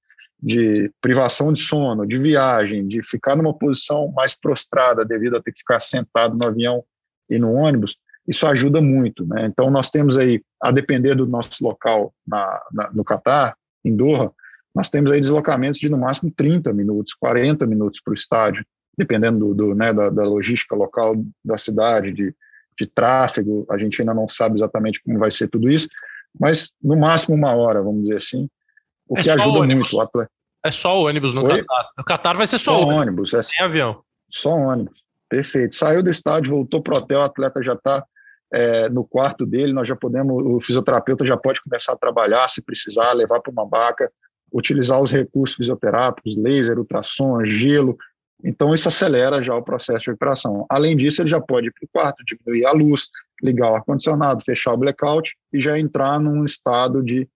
de privação de sono, de viagem, de ficar numa posição mais prostrada devido a ter que ficar sentado no avião e no ônibus, isso ajuda muito. Né? Então, nós temos aí, a depender do nosso local na, na, no Catar, em Doha, nós temos aí deslocamentos de no máximo 30 minutos, 40 minutos para o estádio, dependendo do, do né, da, da, logística local da cidade, de, de tráfego, a gente ainda não sabe exatamente como vai ser tudo isso, mas no máximo uma hora, vamos dizer assim, o é que ajuda o muito o atleta. É só ônibus no Oi? Qatar. No Qatar vai ser só, só ônibus. ônibus. É sem avião. Só ônibus. Perfeito. Saiu do estádio, voltou para o hotel, o atleta já está é, no quarto dele, nós já podemos, o fisioterapeuta já pode começar a trabalhar, se precisar, levar para uma baca, utilizar os recursos fisioterápicos, laser, ultrassom, gelo. Então, isso acelera já o processo de recuperação. Além disso, ele já pode ir para o quarto, diminuir a luz, ligar o ar-condicionado, fechar o blackout e já entrar num estado de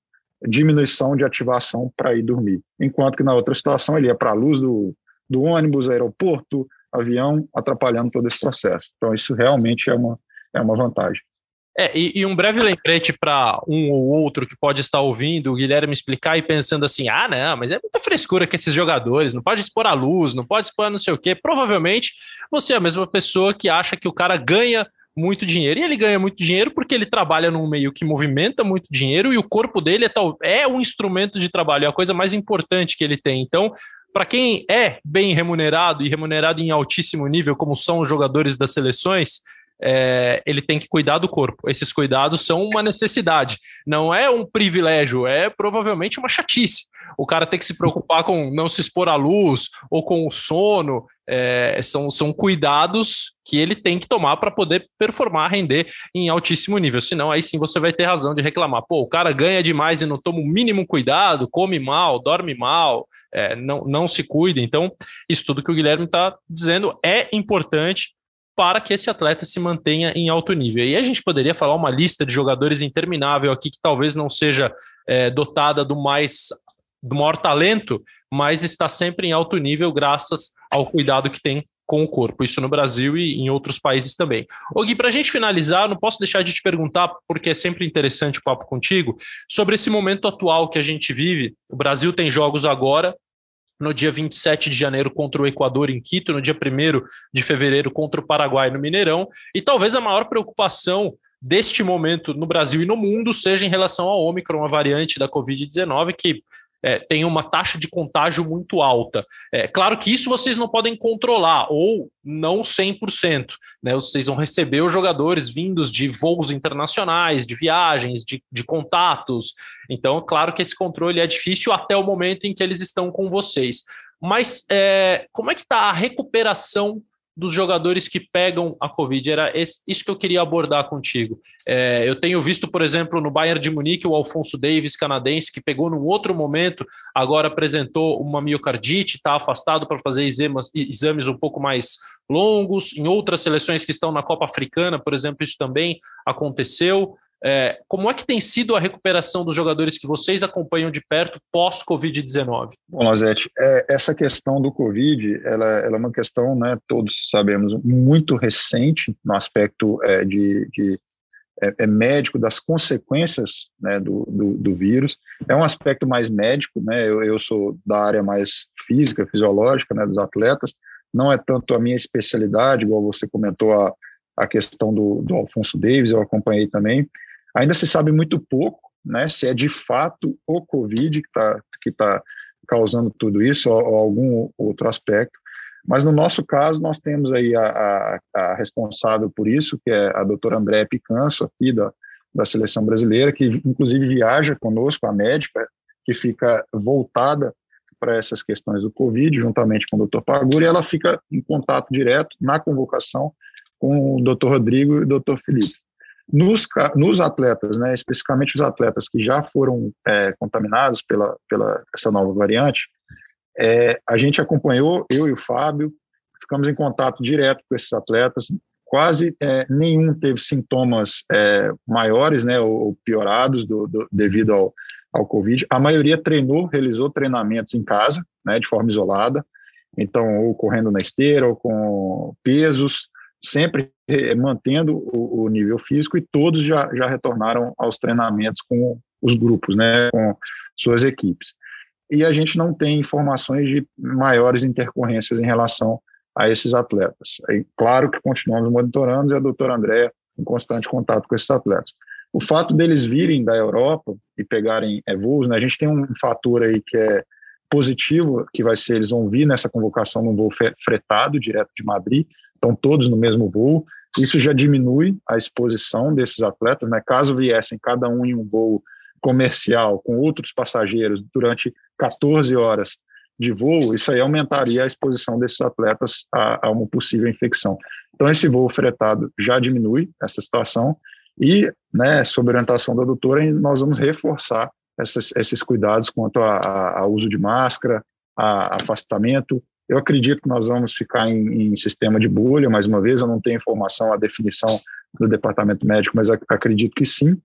diminuição de ativação para ir dormir. Enquanto que na outra situação ele ia para a luz do, do ônibus, aeroporto, avião, atrapalhando todo esse processo. Então isso realmente é uma, é uma vantagem. É, e, e um breve lembrete para um ou outro que pode estar ouvindo o Guilherme explicar e pensando assim: ah, não, mas é muita frescura com esses jogadores, não pode expor a luz, não pode expor não sei o quê. Provavelmente você é a mesma pessoa que acha que o cara ganha muito dinheiro. E ele ganha muito dinheiro porque ele trabalha num meio que movimenta muito dinheiro e o corpo dele é, tal, é um instrumento de trabalho, é a coisa mais importante que ele tem. Então, para quem é bem remunerado e remunerado em altíssimo nível, como são os jogadores das seleções, é, ele tem que cuidar do corpo. Esses cuidados são uma necessidade, não é um privilégio, é provavelmente uma chatice. O cara tem que se preocupar com não se expor à luz ou com o sono, é, são, são cuidados que ele tem que tomar para poder performar, render em altíssimo nível. Senão, aí sim você vai ter razão de reclamar. Pô, o cara ganha demais e não toma o mínimo cuidado, come mal, dorme mal, é, não, não se cuida. Então, isso tudo que o Guilherme está dizendo é importante para que esse atleta se mantenha em alto nível. E a gente poderia falar uma lista de jogadores interminável aqui que talvez não seja é, dotada do mais do maior talento, mas está sempre em alto nível graças ao cuidado que tem com o corpo, isso no Brasil e em outros países também. Ô Gui, para a gente finalizar, não posso deixar de te perguntar, porque é sempre interessante o papo contigo, sobre esse momento atual que a gente vive. O Brasil tem jogos agora, no dia 27 de janeiro contra o Equador em Quito, no dia 1 de fevereiro contra o Paraguai no Mineirão, e talvez a maior preocupação deste momento no Brasil e no mundo seja em relação ao Ômicron, a variante da Covid-19, que é, tem uma taxa de contágio muito alta. É claro que isso vocês não podem controlar, ou não 100%. Né? Vocês vão receber os jogadores vindos de voos internacionais, de viagens, de, de contatos. Então, claro que esse controle é difícil até o momento em que eles estão com vocês. Mas é, como é que está a recuperação dos jogadores que pegam a Covid. Era esse, isso que eu queria abordar contigo. É, eu tenho visto, por exemplo, no Bayern de Munique, o Alfonso Davis, canadense, que pegou num outro momento, agora apresentou uma miocardite, está afastado para fazer exames, exames um pouco mais longos. Em outras seleções que estão na Copa Africana, por exemplo, isso também aconteceu. É, como é que tem sido a recuperação dos jogadores que vocês acompanham de perto pós-Covid-19? Bom, Lazete, é, essa questão do Covid, ela, ela, é uma questão, né, todos sabemos, muito recente no aspecto é, de, de é, é médico das consequências né, do, do, do, vírus. É um aspecto mais médico, né, eu, eu sou da área mais física, fisiológica, né, dos atletas, não é tanto a minha especialidade, igual você comentou a, a questão do, do Alfonso Davis, eu acompanhei também, Ainda se sabe muito pouco, né, se é de fato o Covid que está que tá causando tudo isso ou, ou, algum outro aspecto. Mas no nosso caso, nós temos aí a, a, a responsável por isso, que é a doutora André Picanso, aqui da, da seleção brasileira, que inclusive viaja conosco, a médica, que fica voltada para essas questões do Covid, juntamente com o doutor Paguri, e ela fica em contato direto na convocação com o doutor Rodrigo e o doutor Felipe. Nos, nos atletas, né, especificamente os atletas que já foram é, contaminados pela, pela essa nova variante, É, a gente acompanhou, eu e o Fábio, ficamos em contato direto com esses atletas, quase é, nenhum teve sintomas é, maiores, né, ou, piorados do, do, devido ao, ao Covid. A maioria treinou, realizou treinamentos em casa, né, de forma isolada, então, ou correndo na esteira, ou com pesos, sempre é, mantendo o, o nível físico, e todos já, já retornaram aos treinamentos com os grupos, né, com suas equipes. E a gente não tem informações de maiores intercorrências em relação a esses atletas. É claro que continuamos monitorando e a doutora Andréa em constante contato com esses atletas. O fato deles virem da Europa e pegarem é, voos, né, a gente tem um fator aí que é positivo, que vai ser, eles vão vir nessa convocação num voo fretado, direto de Madrid, estão todos no mesmo voo, isso já diminui a exposição desses atletas, né, caso viessem cada um em um voo comercial com outros passageiros durante 14 horas de voo, isso aí aumentaria a exposição desses atletas a, a uma possível infecção. Então, esse voo fretado já diminui essa situação e, né, sob orientação da doutora, nós vamos reforçar essas, esses cuidados quanto ao uso de máscara, a, afastamento. Eu acredito que nós vamos ficar em, em, sistema de bolha, mais uma vez, eu não tenho informação, a definição do departamento médico, mas acredito que sim.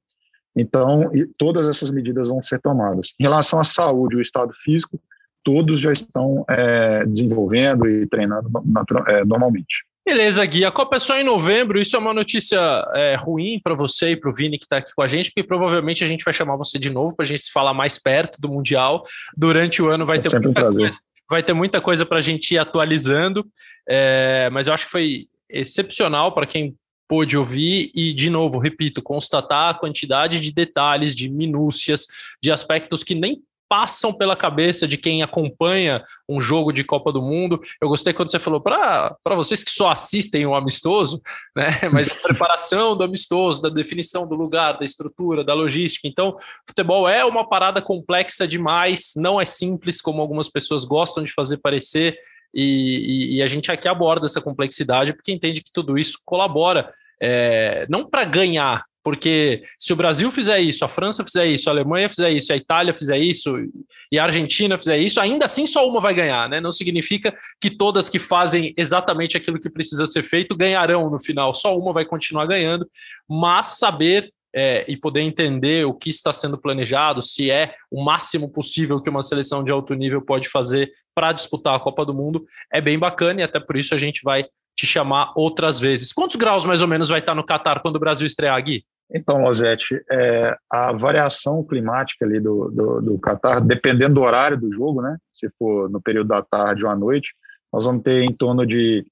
Então, todas essas medidas vão ser tomadas. Em relação à saúde, o estado físico, todos já estão é, desenvolvendo e treinando natural, é, normalmente. Beleza, Gui. A Copa é só em novembro. Isso é uma notícia é, ruim para você e para o Vini que está aqui com a gente, porque provavelmente a gente vai chamar você de novo para a gente se falar mais perto do Mundial. Durante o ano vai é ter sempre muita um prazer. coisa, vai ter muita coisa para a gente ir atualizando. É, mas eu acho que foi excepcional para quem pôde ouvir e, de novo, repito, constatar a quantidade de detalhes, de minúcias, de aspectos que nem passam pela cabeça de quem acompanha um jogo de Copa do Mundo. Eu gostei quando você falou para vocês que só assistem o amistoso, [laughs] né? Mas a preparação do amistoso, da definição do lugar, da estrutura, da logística. Então, futebol é uma parada complexa demais, não é simples como algumas pessoas gostam de fazer parecer. E, e, e a gente aqui aborda essa complexidade porque entende que tudo isso colabora é, não para ganhar, porque se o Brasil fizer isso, a França fizer isso, a Alemanha fizer isso, a Itália fizer isso e a Argentina fizer isso, ainda assim só uma vai ganhar, né? Não significa que todas que fazem exatamente aquilo que precisa ser feito ganharão no final, só uma vai continuar ganhando, mas saber é, e poder entender o que está sendo planejado, se é o máximo possível que uma seleção de alto nível pode fazer para disputar a Copa do Mundo, é bem bacana e até por isso a gente vai te chamar outras vezes. Quantos graus mais ou menos vai estar no Catar quando o Brasil estrear, Gui? Então, Lozete, é, a variação climática ali do, do, do Catar, dependendo do horário do jogo, né? Se for no período da tarde ou à noite, nós vamos ter em torno de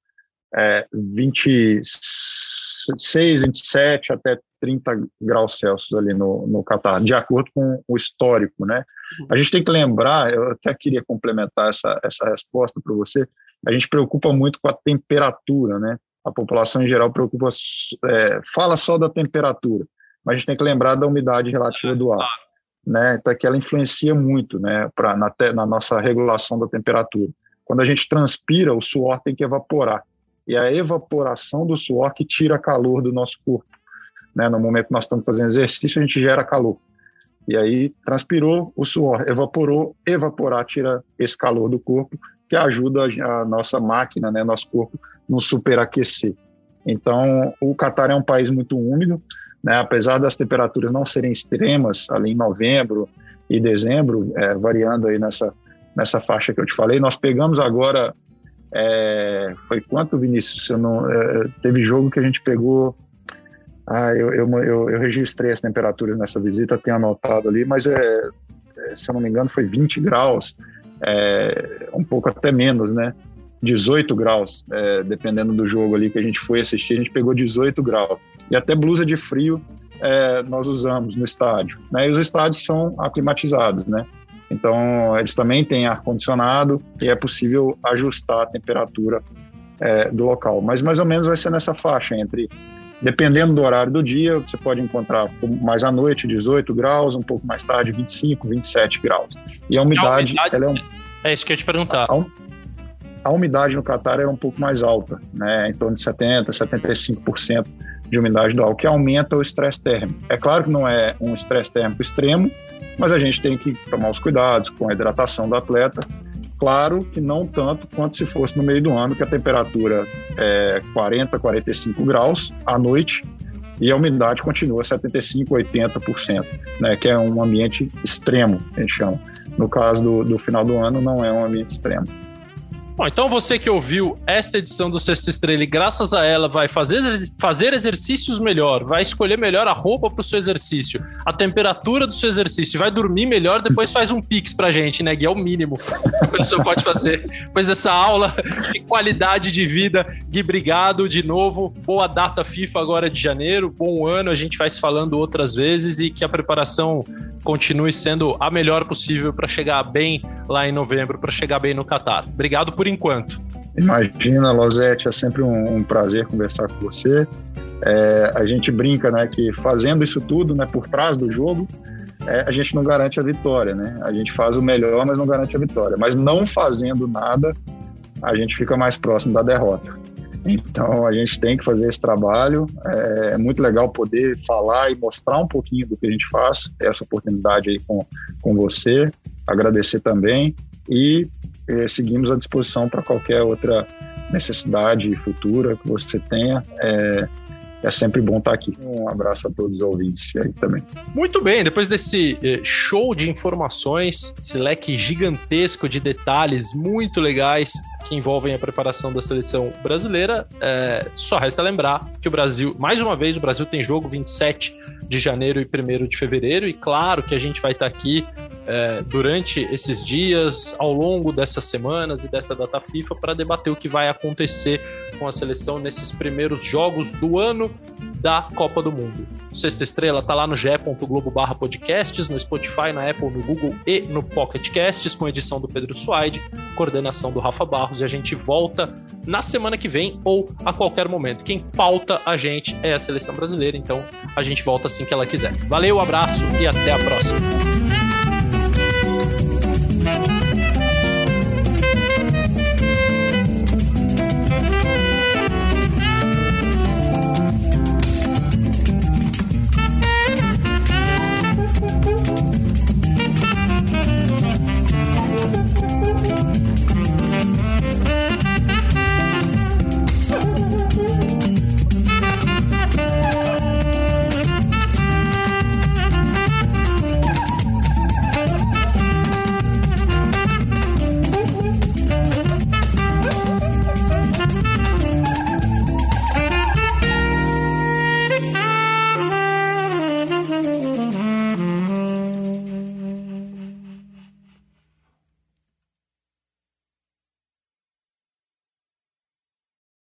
é, 26, 27 até 30 graus Celsius ali no, no Catar, de acordo com o histórico, né? A gente tem que lembrar, eu até queria complementar essa, essa resposta para você, a gente preocupa muito com a temperatura, né? A população em geral preocupa, é, fala só da temperatura, mas a gente tem que lembrar da umidade relativa do ar, né? Então, que ela influencia muito, né, pra, na, te, na nossa regulação da temperatura. Quando a gente transpira, o suor tem que evaporar, e a evaporação do suor que tira calor do nosso corpo, né? No momento que nós estamos fazendo exercício, a gente gera calor. E aí transpirou, o suor evaporou, evaporar tira esse calor do corpo, que ajuda a, nossa máquina, né, nosso corpo no superaquecer. Então, o Catar é um país muito úmido, né? apesar das temperaturas não serem extremas, ali em novembro e dezembro, é, variando aí nessa, nessa faixa que eu te falei. Nós pegamos agora, é, foi quanto, Vinícius? Eu não, é, teve jogo que a gente pegou, ah, eu, eu, eu, eu, registrei as temperaturas nessa visita, tenho anotado ali, mas é, é se eu não me engano foi 20 graus, é, um pouco até menos, né? 18 graus, é, dependendo do jogo ali que a gente foi assistir, a gente pegou 18 graus. E até blusa de frio é, nós usamos no estádio. Né? E os estádios são aclimatizados, né? Então, eles também têm ar-condicionado e é possível ajustar a temperatura é, do local. Mas mais ou menos vai ser nessa faixa, entre, dependendo do horário do dia, você pode encontrar mais à noite 18 graus, um pouco mais tarde 25, 27 graus. E a umidade, a umidade ela é um... É isso que eu ia te perguntar. A, a umidade no Catar era um pouco mais alta, né, em torno de 70%, 75% de umidade do ar, o que aumenta o estresse térmico. É claro que não é um estresse térmico extremo, mas a gente tem que tomar os cuidados com a hidratação do atleta, Claro que não tanto quanto se fosse no meio do ano, que a temperatura é 40, 45 graus à noite e a umidade continua 75, 80%, né, que é um ambiente extremo, a gente chama. No caso do, do final do ano, não é um ambiente extremo. Bom, então você que ouviu esta edição do Sexta Estrela e graças a ela vai fazer, fazer exercícios melhor, vai escolher melhor a roupa para o seu exercício, a temperatura do seu exercício, vai dormir melhor, depois faz um pix pra gente, né? Que é o mínimo que a pessoa pode fazer. Depois dessa aula de qualidade de vida. Gui, obrigado de novo. Boa data FIFA agora de janeiro, bom ano. A gente vai se falando outras vezes e que a preparação continue sendo a melhor possível para chegar bem lá em novembro, para chegar bem no Catar. Obrigado por enquanto. Imagina, Losete, é sempre um, um prazer conversar com você. É, a gente brinca, né, que fazendo isso tudo, né, por trás do jogo, é, a gente não garante a vitória, né? A gente faz o melhor, mas não garante a vitória. Mas não fazendo nada, a gente fica mais próximo da derrota. Então a gente tem que fazer esse trabalho. É, é muito legal poder falar e mostrar um pouquinho do que a gente faz. Essa oportunidade aí com, com você. Agradecer também e é, seguimos à disposição para qualquer outra necessidade futura que você tenha. É, é sempre bom estar aqui. Um abraço a todos os ouvintes aí também. Muito bem, depois desse eh, show de informações, esse leque gigantesco de detalhes muito legais que envolvem a preparação da seleção brasileira, é, só resta lembrar que o Brasil, mais uma vez, o Brasil tem jogo 27 de janeiro e 1 de fevereiro, e claro que a gente vai estar aqui é, durante esses dias, ao longo dessas semanas e dessa data FIFA, para debater o que vai acontecer com a seleção nesses primeiros jogos do ano da Copa do Mundo. Sexta Estrela tá lá no ge.globo barra podcasts, no Spotify, na Apple, no Google e no Pocket Casts, com edição do Pedro Suaide, coordenação do Rafa Barros, e a gente volta na semana que vem ou a qualquer momento. Quem falta a gente é a seleção brasileira, então a gente volta assim que ela quiser. Valeu, abraço e até a próxima.